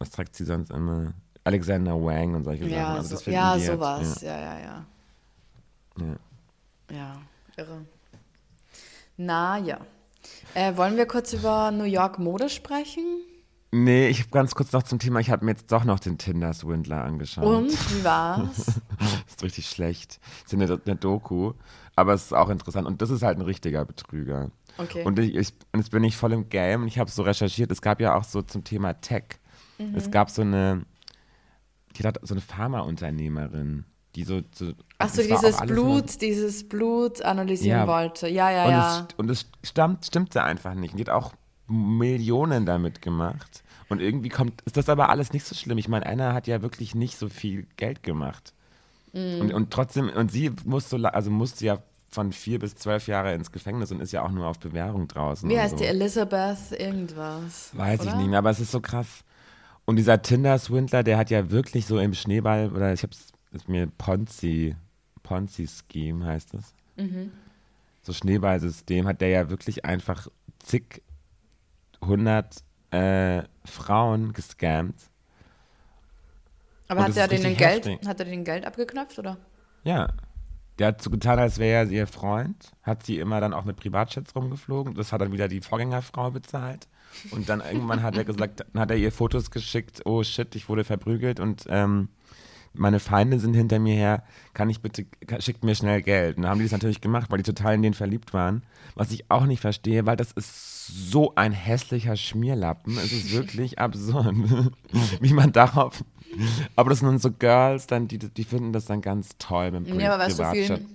was trägt sie sonst immer? Alexander Wang und solche Sachen. Ja, Also das so, ja sowas. Ja. ja, ja, Ja, ja. irre. Na ja. Äh, wollen wir kurz über New York Mode sprechen? Nee, ich habe ganz kurz noch zum Thema, ich habe mir jetzt doch noch den Tinder-Swindler angeschaut. Und wie war's? Ist richtig schlecht. Das ist eine, eine Doku, aber es ist auch interessant. Und das ist halt ein richtiger Betrüger. Okay. Und ich, ich, und jetzt bin ich voll im Game und ich habe so recherchiert. Es gab ja auch so zum Thema Tech. Mhm. Es gab so eine, die hat so eine Pharmaunternehmerin, die so. so war auch dieses Blut, dieses Blut analysieren Ja. wollte. Ja, ja, und, ja. es, und es stammt, stimmte einfach nicht. Und die hat auch Millionen damit gemacht. Und irgendwie kommt, ist das aber alles nicht so schlimm. Ich meine, einer hat ja wirklich nicht so viel Geld gemacht. Mhm. Und, und trotzdem, und sie muss so, la- also musste ja von vier bis zwölf Jahre ins Gefängnis und ist ja auch nur auf Bewährung draußen. Wie heißt so. die Elizabeth irgendwas? Weiß oder? ich nicht mehr, aber es ist so krass. Und dieser Tinder-Swindler, der hat ja wirklich so im Schneeball, oder ich hab's, ist mir Ponzi, Ponzi-Scheme heißt es. Mhm. So Schneeballsystem hat der ja wirklich einfach zig hundert äh, Frauen gescammt. Aber Und hat er denen Geld, heftig. hat er denen Geld abgeknöpft, oder? Ja. Der hat so getan, als wäre er ihr Freund, hat sie immer dann auch mit Privatjets rumgeflogen. Das hat dann wieder die Vorgängerfrau bezahlt. Und dann irgendwann hat er gesagt, dann hat er ihr Fotos geschickt, oh shit, ich wurde verprügelt und ähm, meine Feinde sind hinter mir her, kann ich bitte, kann, schickt mir schnell Geld. Und dann haben die das natürlich gemacht, weil die total in den verliebt waren. Was ich auch nicht verstehe, weil das ist so ein hässlicher Schmierlappen. Es ist wirklich absurd, wie man darauf. Aber das sind so Girls, dann, die, die finden das dann ganz toll mit dem Ja, aber weißt du, vielen,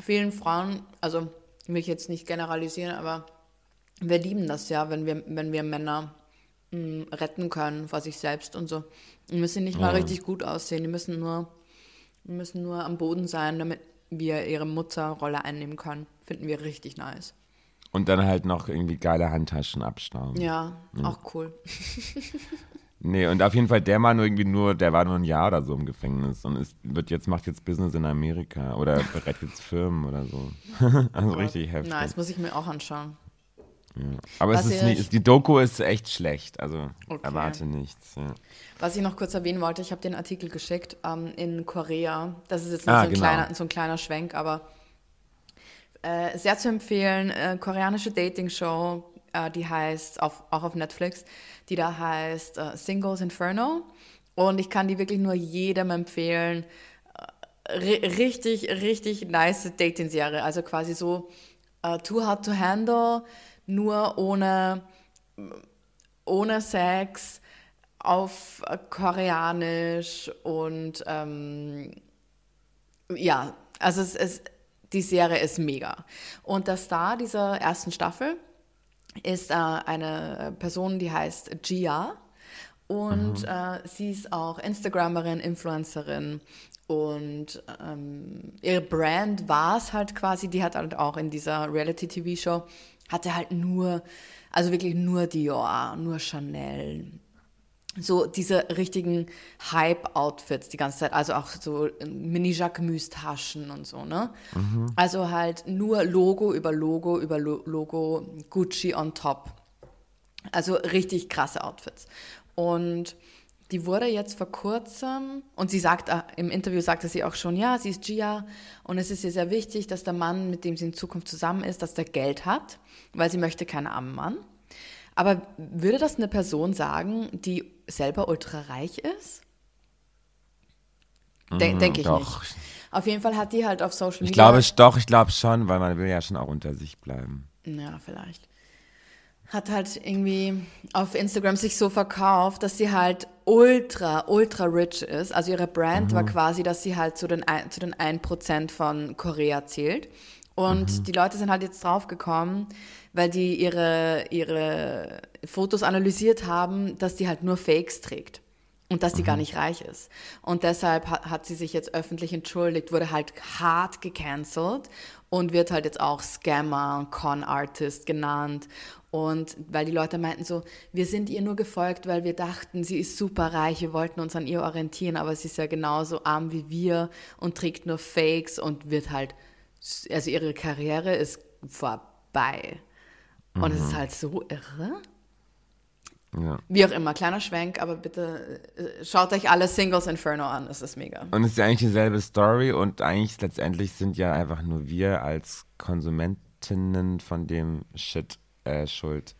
vielen Frauen, also will ich jetzt nicht generalisieren, aber wir lieben das ja, wenn wir, wenn wir Männer mh, retten können vor sich selbst und so. Die müssen nicht mal Ja. richtig gut aussehen, die müssen nur, müssen nur am Boden sein, damit wir ihre Mutterrolle einnehmen können. Finden wir richtig nice. Und dann halt noch irgendwie geile Handtaschen abstauben. Ja, auch cool. Nee, und auf jeden Fall, der nur irgendwie nur, der war nur ein Jahr oder so im Gefängnis und ist, wird jetzt, macht jetzt Business in Amerika oder berät jetzt Firmen oder so. also richtig heftig. Nice, muss ich mir auch anschauen. Ja. Aber es ist nicht, die Doku ist echt schlecht, also Okay. erwarte nichts. Ja. Was ich noch kurz erwähnen wollte, ich habe den Artikel geschickt ähm, in Korea. Das ist jetzt Ah, so, ein genau. kleiner, so ein kleiner Schwenk, aber äh, sehr zu empfehlen. Äh, koreanische Dating-Show, äh, die heißt, auf, auch auf Netflix, die da heißt äh, Singles Inferno. Und ich kann die wirklich nur jedem empfehlen. Äh, ri- richtig, richtig nice Dating-Serie. Also quasi so äh, Too Hard to Handle, nur ohne ohne Sex auf Koreanisch und ähm, ja, also es ist, die Serie ist mega. Und der Star dieser ersten Staffel ist äh, eine Person, die heißt Gia. Und äh, sie ist auch Instagramerin, Influencerin und ähm, ihre Brand war es halt quasi, die hat halt auch in dieser Reality-TV-Show, hatte halt nur, also wirklich nur Dior, nur Chanel, so diese richtigen Hype-Outfits die ganze Zeit, also auch so Mini-Jacquemus-Taschen und so, ne? Also halt nur Logo über Logo über Lo Logo, Gucci on top. Also richtig krasse Outfits. Und die wurde jetzt vor kurzem, und sie sagt, äh, im Interview sagte sie auch schon, ja, sie ist Gia und es ist ihr sehr wichtig, dass der Mann, mit dem sie in Zukunft zusammen ist, dass der Geld hat, weil sie möchte keinen armen Mann. Aber würde das eine Person sagen, die selber ultra reich ist? De Mhm, Denke ich doch. nicht. Auf jeden Fall hat die halt auf Social Ich Media. glaube ich doch, ich glaube schon, weil man will ja schon auch unter sich bleiben. Ja, vielleicht. Hat halt irgendwie auf Instagram sich so verkauft, dass sie halt ultra, ultra rich ist. Also ihre Brand war quasi, dass sie halt zu den, zu den 1% von Korea zählt. Und die Leute sind halt jetzt draufgekommen, weil die ihre, ihre Fotos analysiert haben, dass die halt nur Fakes trägt. Und dass die gar nicht reich ist. Und deshalb hat, hat sie sich jetzt öffentlich entschuldigt, wurde halt hart gecancelt und wird halt jetzt auch Scammer und Con-Artist genannt. Und weil die Leute meinten so, wir sind ihr nur gefolgt, weil wir dachten, sie ist super reich, wir wollten uns an ihr orientieren, aber sie ist ja genauso arm wie wir und trägt nur Fakes und wird halt, also ihre Karriere ist vorbei. Und es ist halt so irre. Ja. Wie auch immer, kleiner Schwenk, aber bitte äh, schaut euch alle Singles Inferno an, es ist mega. Und es ist ja eigentlich dieselbe Story und eigentlich letztendlich sind ja einfach nur wir als Konsumentinnen von dem Shit äh, schuld.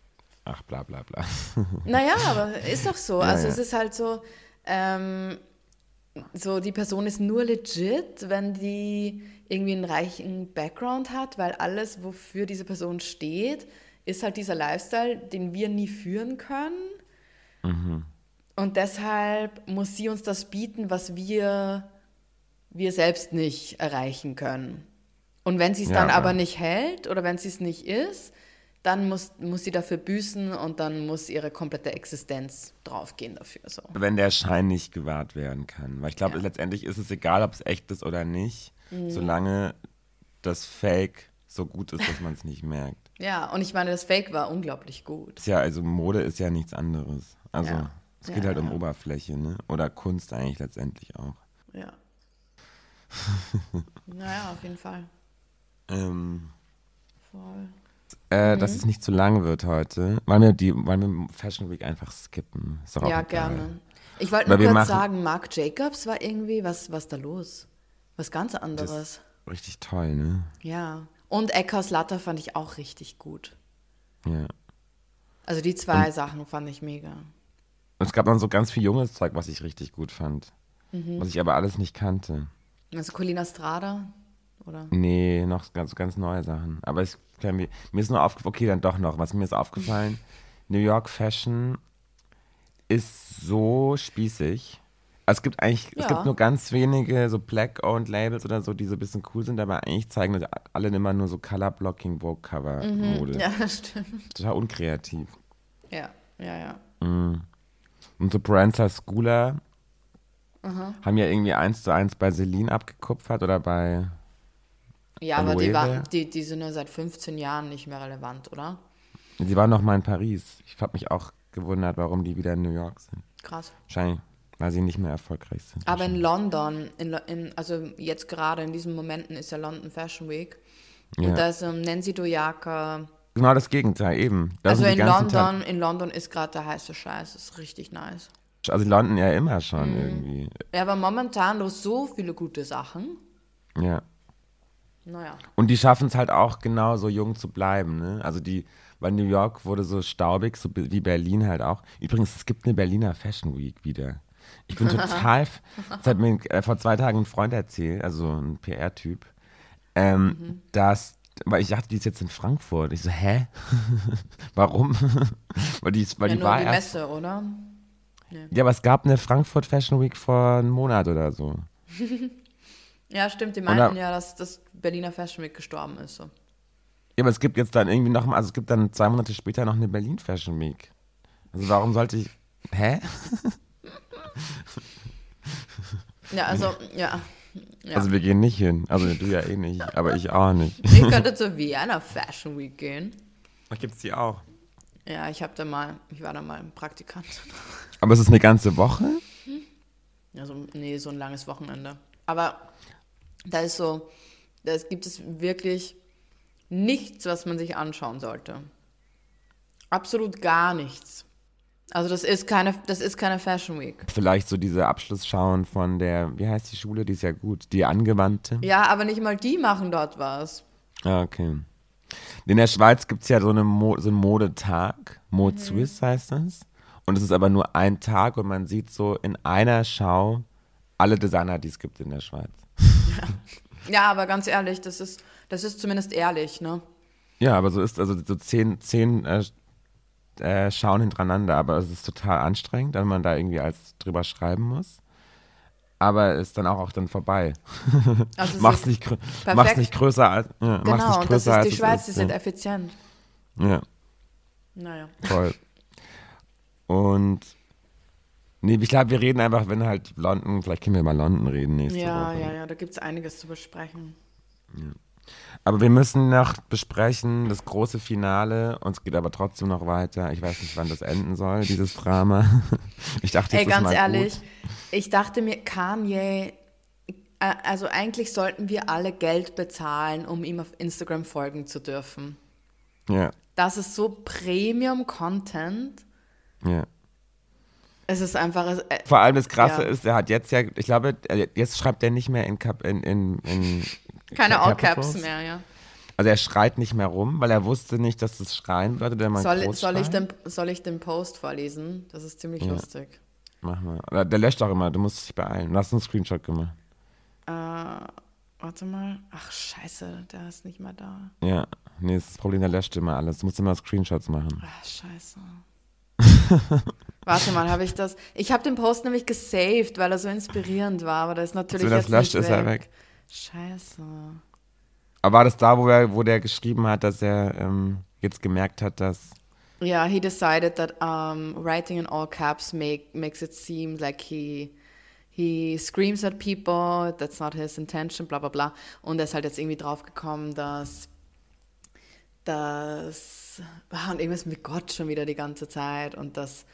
Ach, bla bla bla. Naja, aber ist doch so. Also ja. es ist halt so, ähm, so die Person ist nur legit, wenn die irgendwie einen reichen Background hat, weil alles, wofür diese Person steht, ist halt dieser Lifestyle, den wir nie führen können. Und deshalb muss sie uns das bieten, was wir, wir selbst nicht erreichen können. Und wenn sie es Ja, dann aber aber- nicht hält oder wenn sie es nicht ist, dann muss, muss sie dafür büßen und dann muss ihre komplette Existenz draufgehen dafür. So. Wenn der Schein nicht gewahrt werden kann. Weil ich glaube, Ja. letztendlich ist es egal, ob es echt ist oder nicht, Mhm. solange das Fake so gut ist, dass man es nicht merkt. Ja, und ich meine, das Fake war unglaublich gut. Ja, also Mode ist ja nichts anderes. Also Ja. es geht Ja, halt um. Oberfläche, ne? Oder Kunst eigentlich letztendlich auch. Ja. naja, auf jeden Fall. Ähm, Voll. Äh, Mhm. Dass es nicht zu lang wird heute. Wollen wir die, wollen wir Fashion Week einfach skippen? Ja, egal. gerne. Ich wollte nur kurz machen- sagen, Marc Jacobs war irgendwie, was was da los? Was ganz anderes. richtig toll, ne? Ja. Und Eckhaus Latter fand ich auch richtig gut. Ja. Also die zwei Sachen fand ich mega. Und es gab noch so ganz viel junges Zeug, was ich richtig gut fand. Mhm. Was ich aber alles nicht kannte. Also Colina Strada, oder? Nee, noch ganz, ganz neue Sachen. Aber es, mir, mir ist nur aufgefallen, okay, dann doch noch. Was mir ist aufgefallen, New York Fashion ist so spießig. Also es gibt eigentlich, es Ja. gibt nur ganz wenige so Black-owned Labels oder so, die so ein bisschen cool sind, aber eigentlich zeigen alle immer nur so Color-Blocking Vogue-Cover-Mode. Mhm. Ja, stimmt. Total unkreativ. Ja, ja, ja. Und so Brands Schooler haben ja irgendwie eins zu eins bei Celine abgekupfert oder bei Ja, aber die, war, die, die sind ja seit 15 Jahren nicht mehr relevant, oder? Sie waren noch mal in Paris. Ich habe mich auch gewundert, warum die wieder in New York sind. Krass. Wahrscheinlich, weil sie nicht mehr erfolgreich sind. Aber in London, in, in, also jetzt gerade in diesen Momenten ist ja London Fashion Week. Ja. Und da ist ähm, Nancy Doyaka. genau das Gegenteil, eben. Da Also in London, in London ist gerade der heiße Scheiß. Das ist richtig nice. Also London ja immer schon Mhm. irgendwie. Ja, aber momentan los so viele gute Sachen. Ja. Naja. Und die schaffen es halt auch genau so jung zu bleiben, ne? Also die, weil New York wurde so staubig, so wie Berlin halt auch. Übrigens, es gibt eine Berliner Fashion Week wieder. Ich bin total, das hat mir äh, vor zwei Tagen ein Freund erzählt, also ein PR-Typ, ähm, Mhm. dass, weil ich dachte, die ist jetzt in Frankfurt. Ich so, hä? Warum? weil die, weil Ja, die nur war die erst, Messe, oder? ja, aber es gab eine Frankfurt Fashion Week vor einem Monat oder so. Ja, stimmt. Die meinten ja, dass das Berliner Fashion Week gestorben ist. So. Ja, aber es gibt jetzt dann irgendwie noch mal, also es gibt dann zwei Monate später noch eine Berlin Fashion Week. Also warum sollte ich, hä? Ja, also, ja. ja. Also wir gehen nicht hin. Also du ja eh nicht, aber ich auch nicht. ich könnte zur Vienna Fashion Week gehen. Ach, gibt's die auch? Ja, ich habe da mal, ich war da mal ein Praktikant. Aber es ist eine ganze Woche? Also, nee, so ein langes Wochenende. Aber da ist so, da gibt es wirklich nichts, was man sich anschauen sollte. Absolut gar nichts. Also das ist keine, das ist keine Fashion Week. Vielleicht so diese Abschlussschauen von der, wie heißt die Schule? Die ist ja gut. Die angewandte? Ja, aber nicht mal die machen dort was. Ah, okay. In der Schweiz gibt es ja so, eine Mo so einen Modetag. Mode Swiss heißt das. Und es ist aber nur ein Tag und man sieht so in einer Schau alle Designer, die es gibt in der Schweiz. Ja, aber ganz ehrlich, das ist, das ist zumindest ehrlich, ne? Ja, aber so ist, also so zehn, zehn äh, äh, schauen hintereinander, aber es ist total anstrengend, wenn man da irgendwie als drüber schreiben muss. Aber ist dann auch, auch dann vorbei. Also mach's, nicht, perfekt. mach's nicht größer als. Ja, Genau, nicht und das größer, ist die Schweiz, die ist. sind ja. effizient. ja, Naja. voll. Und nee, ich glaube, wir reden einfach, wenn halt London, vielleicht können wir mal London reden nächste Ja, Woche. ja, ja, da gibt es einiges zu besprechen. Aber wir müssen noch besprechen, das große Finale. Uns geht aber trotzdem noch weiter. Ich weiß nicht, wann das enden soll, dieses Drama. Ich dachte, jetzt Ey, ist ganz mal ehrlich, Gut. ich dachte mir, Kanye, äh, also eigentlich sollten wir alle Geld bezahlen, um ihm auf Instagram folgen zu dürfen. Ja, Das ist so Premium-Content. ja. Es ist einfach, es- äh, Vor allem das Krasse Ja. ist, er hat jetzt ja, ich glaube, er- jetzt schreibt er nicht mehr in, Cap, in, in, in keine All Capitals. Caps mehr, ja. Also er schreit nicht mehr rum, weil er wusste nicht, dass das Schreien bedeutet, wenn man Soll, groß soll, ich den, soll ich den Post vorlesen? Das ist ziemlich Ja. lustig. Mach mal. Der löscht auch immer, du musst dich beeilen. Du hast einen Screenshot gemacht. Äh, warte mal. Ach, scheiße, der ist nicht mehr da. Ja, nee, das ist das Problem, der löscht immer alles. Du musst immer Screenshots machen. Ach, scheiße. Warte mal, habe ich das? Ich habe den Post nämlich gesaved, weil er so inspirierend war, aber der ist natürlich Wenn er das jetzt löscht, nicht ist er weg. Scheiße. Aber war das da, wo, er, wo der geschrieben hat, dass er ähm, jetzt gemerkt hat, dass. Yeah, he decided that um, writing in all caps make, makes it seem like he he screams at people, that's not his intention, bla bla bla. Und er ist halt jetzt irgendwie draufgekommen, dass dass ah, und irgendwas mit Gott schon wieder die ganze Zeit und dass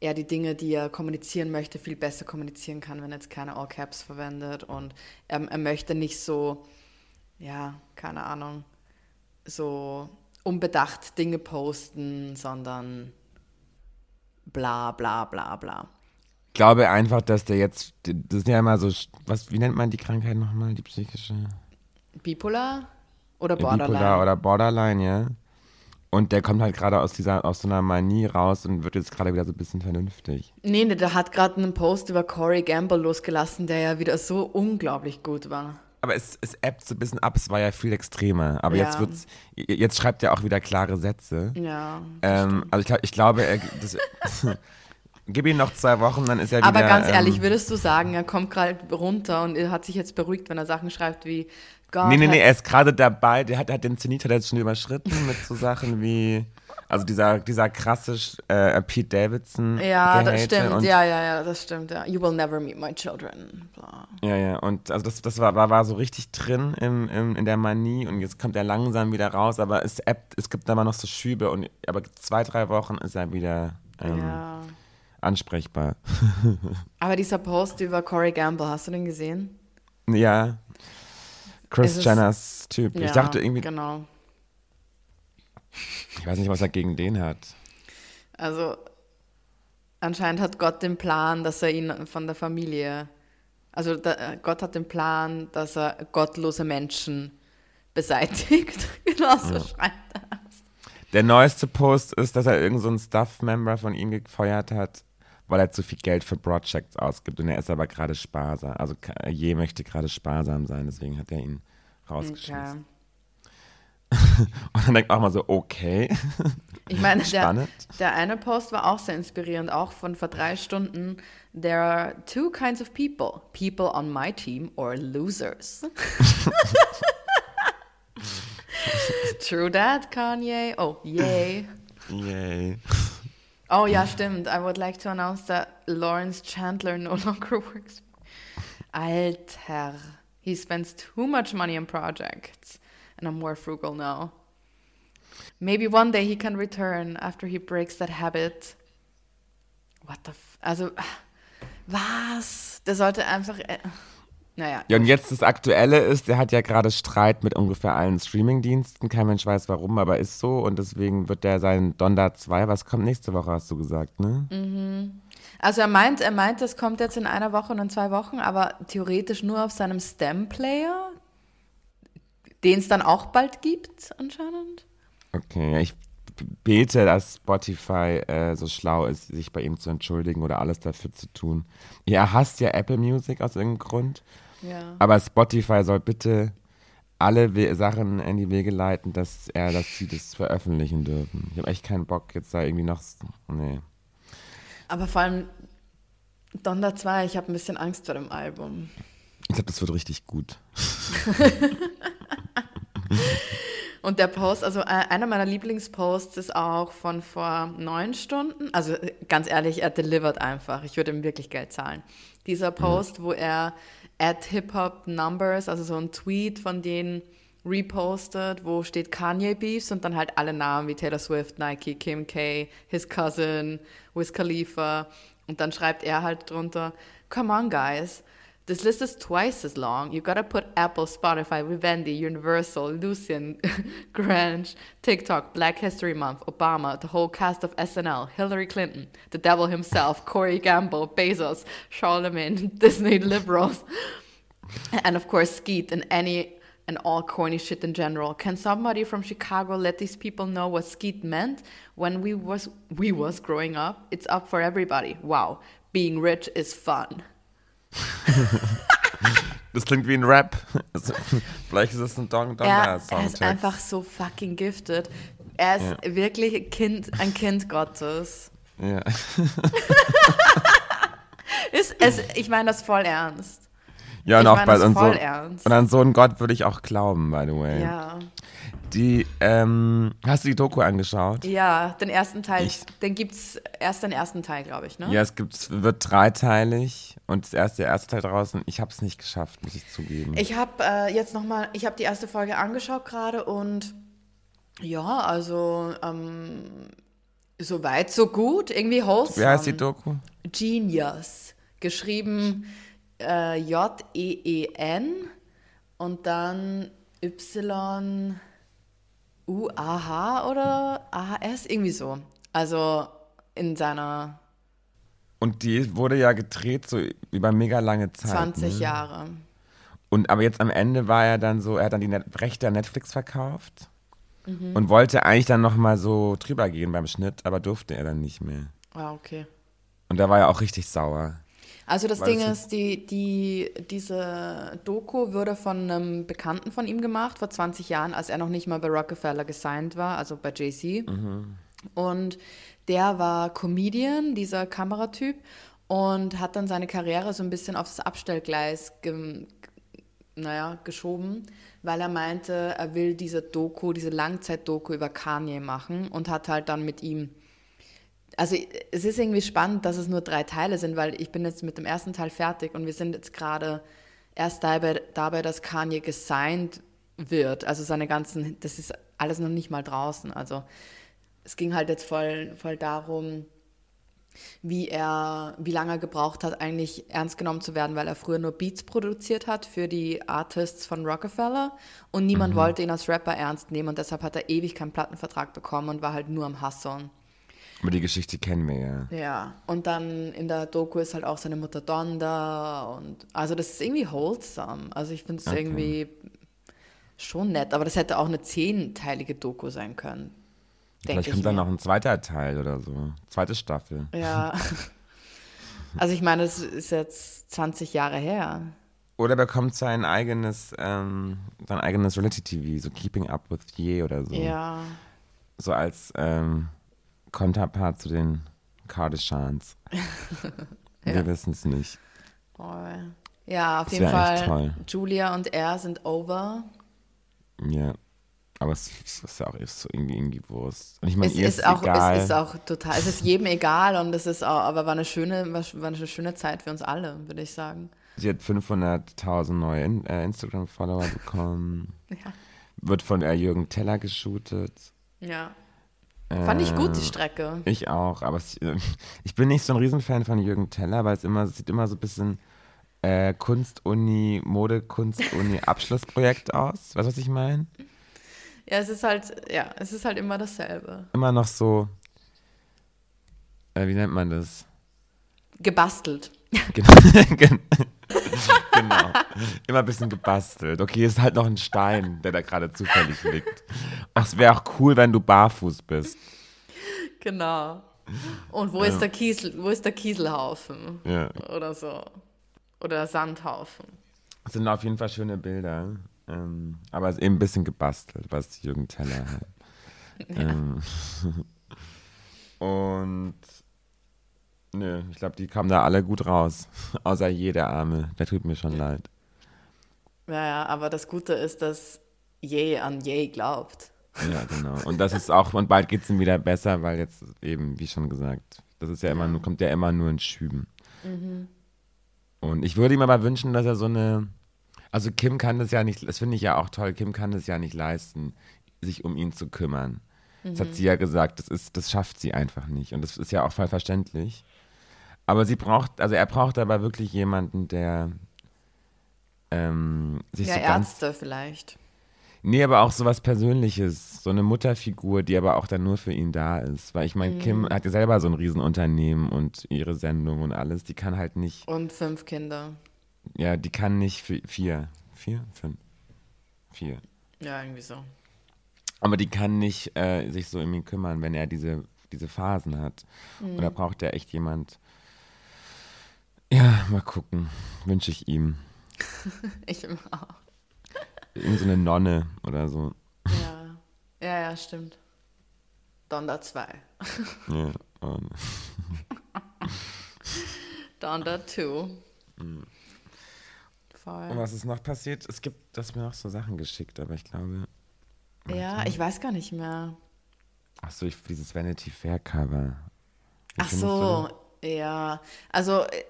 er die Dinge, die er kommunizieren möchte, viel besser kommunizieren kann, wenn er jetzt keine All Caps verwendet und er, er möchte nicht so, ja, keine Ahnung, so unbedacht Dinge posten, sondern bla bla bla bla. Ich glaube einfach, dass der jetzt. Das sind ja immer so. Was, wie nennt man die Krankheit nochmal? Die psychische. Bipolar oder Ja, Borderline? Bipolar oder Borderline, ja. Und der kommt halt gerade aus dieser, aus so einer Manie raus und wird jetzt gerade wieder so ein bisschen vernünftig. Nee, nee, der hat gerade einen Post über Corey Gamble losgelassen, der ja wieder so unglaublich gut war. Aber es, es ebbt so ein bisschen ab, es war ja viel extremer. Aber jetzt Ja. wird's, jetzt schreibt er auch wieder klare Sätze. Ja. Ähm, also ich, ich glaube, er, das, gib ihm noch zwei Wochen, dann ist er wieder. Aber ganz ehrlich, ähm, würdest du sagen, er kommt gerade runter und er hat sich jetzt beruhigt, wenn er Sachen schreibt wie Gott Nee, nee, nee, er ist gerade dabei, der hat, hat den Zenit hat er jetzt schon überschritten mit so Sachen wie, also dieser, dieser krasse äh, Pete Davidson. Ja, das stimmt. Ja, ja, ja, das stimmt. Ja. You will never meet my children. Bla. Ja, ja, und also das, das war, war, war so richtig drin im, im, in der Manie und jetzt kommt er langsam wieder raus, aber es es gibt immer noch so Schübe und aber zwei, drei Wochen ist er wieder ähm, Ja. Ansprechbar. Aber dieser Post über Corey Gamble, hast du den gesehen? ja. Chris Jenners Typ. Ja, ich dachte irgendwie, Genau. ich weiß nicht, was er gegen den hat. Also anscheinend hat Gott den Plan, dass er ihn von der Familie, also da, Gott hat den Plan, dass er gottlose Menschen beseitigt. genau so schreibt er. Der neueste Post ist, dass er irgendeinen so Staff-Member von ihm gefeuert hat, weil er zu viel Geld für Projects ausgibt. Und er ist aber gerade sparsam. Also Je möchte gerade sparsam sein, deswegen hat er ihn rausgeschmissen. Okay. Und dann denkt man auch mal so, okay. Ich meine, der, der eine Post war auch sehr inspirierend, auch von vor drei Stunden. There are two kinds of people. People on my team or losers. True that, Kanye. Oh, yay. Yay. Oh ja, stimmt. I would like to announce that Lawrence Chandler no longer works. Alter. He spends too much money on projects. And I'm more frugal now. Maybe one day he can return after he breaks that habit. What the f Also, was? Der sollte einfach. Äh, Naja. Ja, und jetzt das Aktuelle ist, der hat ja gerade Streit mit ungefähr allen Streamingdiensten. Kein Mensch weiß warum, aber ist so. Und deswegen wird der sein Donda 2, was kommt nächste Woche, hast du gesagt, ne? Also er meint, er meint, das kommt jetzt in einer Woche und in zwei Wochen, aber theoretisch nur auf seinem Stem-Player, den es dann auch bald gibt, anscheinend. Okay, ich bete, dass Spotify äh, so schlau ist, sich bei ihm zu entschuldigen oder alles dafür zu tun. Er hasst ja Apple Music aus irgendeinem Grund, Ja. aber Spotify soll bitte alle We Sachen in die Wege leiten, dass er, dass sie das veröffentlichen dürfen. Ich habe echt keinen Bock jetzt da irgendwie noch, nee. Aber vor allem Donda 2, ich habe ein bisschen Angst vor dem Album. Ich glaube, das wird richtig gut. Und der Post, also äh, einer meiner Lieblingsposts ist auch von vor neun Stunden. Also äh, ganz ehrlich, er delivert einfach. Ich würde ihm wirklich Geld zahlen. Dieser Post, wo er at Hip Hop Numbers, also so ein Tweet von denen repostet, wo steht Kanye Beefs und dann halt alle Namen wie Taylor Swift, Nike, Kim K, his cousin, Wiz Khalifa. Und dann schreibt er halt drunter, come on guys, This list is twice as long. You gotta put Apple, Spotify, Vivendi, Universal, Lucian, Grange, TikTok, Black History Month, Obama, the whole cast of SNL, Hillary Clinton, the devil himself, Corey Gamble, Bezos, Charlemagne, Disney liberals, and of course Skeet and any and all corny shit in general. Can somebody from Chicago let these people know what Skeet meant when we was we was growing up? It's up for everybody. Wow, being rich is fun. Das klingt wie ein Rap. Also, Vielleicht ist es ein Dong Dong Er, Song. er ist einfach so fucking gifted. Er ist Ja. wirklich Kind, ein Kind Gottes. Ja. Ist, es, ich meine das voll ernst. Ja, und Ich auch bei und so, ernst. und an so einen Gott würde ich auch glauben, by the way. Ja. Die, ähm, hast du die Doku angeschaut? Ja, den ersten Teil, Ich- den gibt's erst den ersten Teil, glaube ich, ne? Ja, es gibt, es wird dreiteilig und das erste, der erste Teil draußen. Ich habe es nicht geschafft, muss ich zugeben. Ich habe äh, jetzt nochmal, ich habe die erste Folge angeschaut gerade und ja, also ähm, so weit, so gut, irgendwie wholesome. Wie heißt die Doku? Genius, geschrieben äh, J-E-E-N und dann Y-U-A-H oder A-H-S, irgendwie so. Also in seiner Und die wurde ja gedreht so über mega lange Zeit. 20 ne? Jahre. Und aber jetzt am Ende war er dann so, er hat dann die Net Rechte an Netflix verkauft Mhm. und wollte eigentlich dann nochmal so drüber gehen beim Schnitt, aber durfte er dann nicht mehr. Ah, okay. Und da war er auch richtig sauer. Also das Weil Ding ist, die, die, diese Doku wurde von einem Bekannten von ihm gemacht vor 20 Jahren, als er noch nicht mal bei Rockefeller gesigned war, also bei JC. Und der war Comedian, dieser Kameratyp, und hat dann seine Karriere so ein bisschen aufs Abstellgleis ge naja, geschoben, weil er meinte, er will diese Doku, diese Langzeit-Doku über Kanye machen und hat halt dann mit ihm also es ist irgendwie spannend, dass es nur drei Teile sind, weil ich bin jetzt mit dem ersten Teil fertig und wir sind jetzt gerade erst dabei, dabei, dass Kanye gesigned wird. Also seine ganzen, das ist alles noch nicht mal draußen. Also es ging halt jetzt voll, voll darum, wie er, wie lange er gebraucht hat, eigentlich ernst genommen zu werden, weil er früher nur Beats produziert hat für die Artists von Rockefeller und niemand wollte ihn als Rapper ernst nehmen und deshalb hat er ewig keinen Plattenvertrag bekommen und war halt nur am Hustlen. Aber die Geschichte kennen wir ja. Ja, und dann in der Doku ist halt auch seine Mutter Donda und also das ist irgendwie wholesome. Also ich finde es Okay. irgendwie schon nett, aber das hätte auch eine zehnteilige Doku sein können. Vielleicht ich kommt dann mir. noch ein zweiter Teil oder so. Zweite Staffel. Ja. Also ich meine, es ist jetzt 20 Jahre her. Oder bekommt sein eigenes, ähm, sein eigenes Reality-TV, so Keeping Up with Ye oder so. Ja. So als ähm, Konterpart zu den Kardashians. Wir wissen es nicht. Voll. Ja, auf Das jeden Fall. toll. Julia und er sind over. Ja. Aber es, es ist ja auch ist so irgendwie, irgendwie Wurst. Und ich meine, Es ist, ist auch, egal. es ist auch total, es ist jedem egal und es ist auch, aber war eine schöne, war, war eine schöne Zeit für uns alle, würde ich sagen. Sie hat 500.000 neue In äh, Instagram-Follower bekommen. Ja. Wird von äh, Jürgen Teller geshootet. Ja. Fand ich gut, die Äh, Strecke. Ich auch, aber es, äh, ich bin nicht so ein Riesenfan von Jürgen Teller, weil es immer es sieht immer so ein bisschen äh, Kunstuni, Modekunstuni Abschlussprojekt aus. Weißt du, was ich meine? Ja, es ist halt, ja, es ist halt immer dasselbe. Immer noch so, äh, wie nennt man das? Gebastelt. Genau. Gen- genau. Immer ein bisschen gebastelt. Okay, ist halt noch ein Stein, der da gerade zufällig liegt. Ach, es wäre auch cool, wenn du barfuß bist. Genau. Und wo ist der Kiesel, wo ist der Kieselhaufen? Ja. Oder so. Oder der Sandhaufen. Es sind auf jeden Fall schöne Bilder. Ähm, aber es ist eben ein bisschen gebastelt, was Jürgen Teller hat. Ähm, und nö, ich glaube, die kamen da alle gut raus. Außer jeder Arme. Der tut mir schon leid. Ja, ja, aber das Gute ist, dass je an je glaubt. Ja, genau. Und das ist auch, und bald geht es ihm wieder besser, weil jetzt eben, wie schon gesagt, das ist ja immer nur, kommt ja immer nur in Schüben. Und ich würde ihm aber wünschen, dass er so eine, also Kim kann das ja nicht, das finde ich ja auch toll, Kim kann das ja nicht leisten, sich um ihn zu kümmern. Das hat sie ja gesagt, das ist, das schafft sie einfach nicht. Und das ist ja auch voll verständlich. Aber sie braucht, also er braucht aber wirklich jemanden, der ähm, sich Ja, so ganz Ärzte vielleicht. Nee, aber auch so was Persönliches, so eine Mutterfigur, die aber auch dann nur für ihn da ist. Weil ich meine, Kim hat ja selber so ein Riesenunternehmen und ihre Sendung und alles. Die kann halt nicht, Und fünf Kinder. ja, die kann nicht für vier, vier, fünf, vier. Ja, irgendwie so. Aber die kann nicht äh, sich so um ihn kümmern, wenn er diese, diese Phasen hat. Und da braucht er echt jemand. Ja, mal gucken. Wünsche ich ihm. Ich immer auch. Irgend so eine Nonne oder so. Ja. Ja, ja, stimmt. Donda 2. Ja, und Donda 2. Und Voll. was ist noch passiert? Es gibt, das mir noch so Sachen geschickt, aber ich glaube. Ja, ich weiß gar nicht mehr. Ach so, ich, dieses Vanity Fair Cover. Wie Ach so, ja. Also, äh,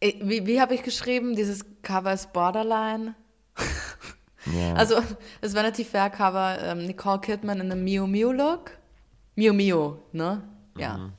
äh, wie, wie habe ich geschrieben? Dieses Cover ist Borderline. Ja. Also, das Vanity Fair Cover, ähm, Nicole Kidman in einem Miu Miu Look. Miu Miu, ne? Ja.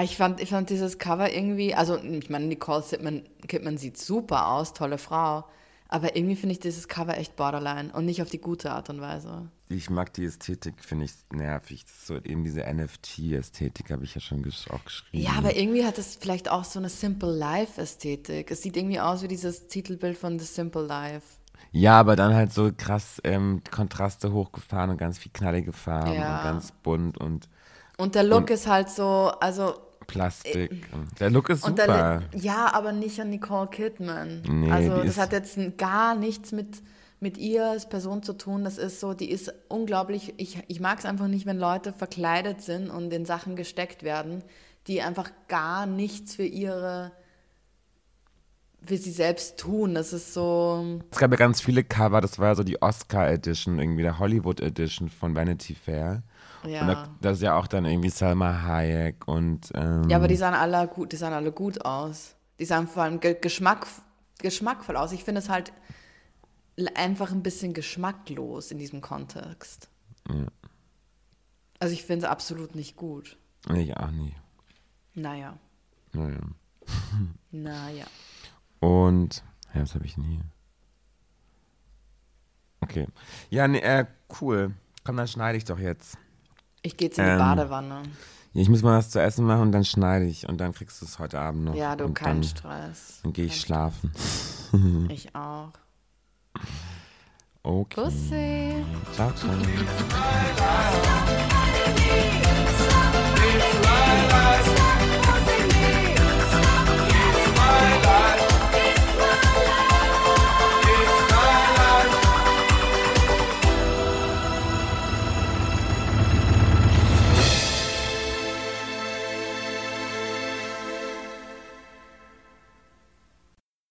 Ich fand, ich fand dieses Cover irgendwie, also ich meine, Nicole Kidman, Kidman sieht super aus, tolle Frau, aber irgendwie finde ich dieses Cover echt borderline und nicht auf die gute Art und Weise. Ich mag die Ästhetik, finde ich nervig. So eben diese NFT-Ästhetik, habe ich ja schon gesch auch geschrieben. Ja, aber irgendwie hat es vielleicht auch so eine Simple Life Ästhetik. Es sieht irgendwie aus wie dieses Titelbild von The Simple Life. Ja, aber dann halt so krass ähm, Kontraste hochgefahren und ganz viel knallige Farben Ja. und ganz bunt und Und der Look Und- ist halt so, also Plastik. der Look ist Äh, super. der, ja, aber nicht an Nicole Kidman. Nee, also das hat jetzt gar nichts mit, mit ihr als Person zu tun. Das ist so, die ist unglaublich. Ich, ich mag es einfach nicht, wenn Leute verkleidet sind und in Sachen gesteckt werden, die einfach gar nichts für ihre, für sie selbst tun. Das ist so. Es gab ja ganz viele Cover, das war ja so die Oscar-Edition, irgendwie der Hollywood-Edition von Vanity Fair. Und Ja. da, das ist ja auch dann irgendwie Salma Hayek und ähm, Ja, aber die sahen alle gut, die sahen alle gut aus. Die sahen vor allem ge Geschmack, geschmackvoll aus. Ich finde es halt einfach ein bisschen geschmacklos in diesem Kontext. Ja. Also ich finde es absolut nicht gut. ich auch nie. Naja, Naja. naja. Und, ja, was habe ich denn hier? Okay. Ja, nee, äh, cool. Komm, dann schneide ich doch jetzt. Ich gehe jetzt in die Ähm, Badewanne. Ich muss mal was zu essen machen und dann schneide ich und dann kriegst du es heute Abend noch. Ja, du, und kein dann, Stress. Dann gehe ich Kein schlafen. Ich auch. Okay. Bussi. Ciao, ciao.